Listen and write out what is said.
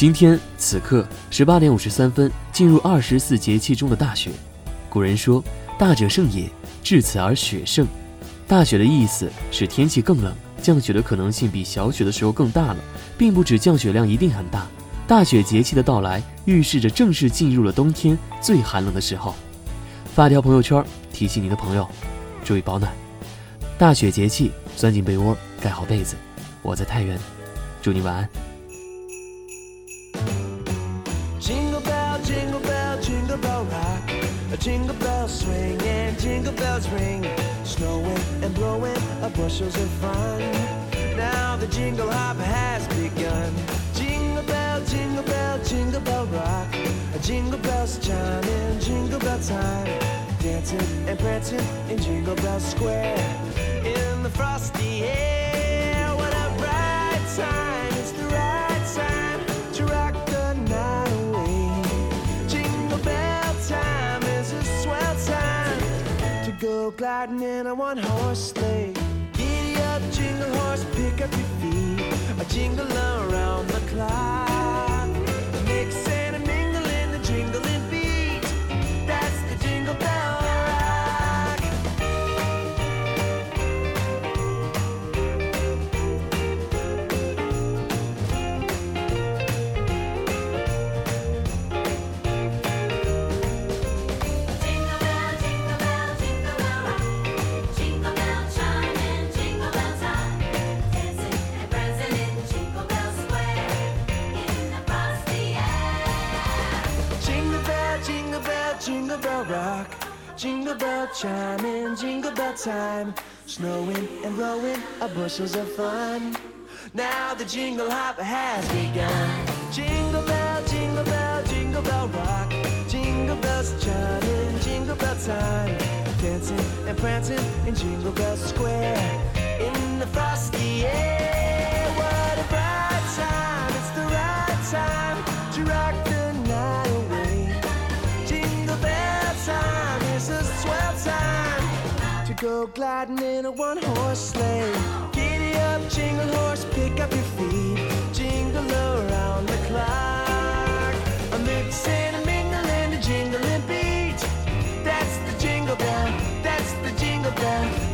今天此刻十八点五十三分，进入二十四节气中的大雪。古人说：“大者盛也，至此而雪盛。”大雪的意思是天气更冷，降雪的可能性比小雪的时候更大了，并不指降雪量一定很大。大雪节气的到来，预示着正式进入了冬天最寒冷的时候。发条朋友圈提醒你的朋友，注意保暖。大雪节气，钻进被窝，盖好被子。我在太原，祝你晚安。Jingle bell swing and jingle bells ring. Snowing and blowing a bushels of fun. Now the jingle hop has begun. Jingle bell, jingle bell, jingle bell rock. Jingle bells chiming, jingle bell time. Dancing and prancing in Jingle Bell Square. In the frosty air, gliding in a one-horse sleigh. Giddy up, jingle horse, pick up your feet. A jingle around jingle bell, rock. Jingle bell chiming, jingle bell time. Snowing and blowing are bushels of fun. Now the jingle hop has begun. Jingle bell, jingle bell, jingle bell rock. Jingle bells chiming, jingle bell time. Dancing and prancing in Jingle Bell Square. In the frosty air, go gliding in a one horse sleigh. Giddy up, jingle horse, pick up your feet. Jingle around the clock. A mix and a mingle and a jingling beat. That's the jingle bell, that's the jingle bell, that's the jingle bell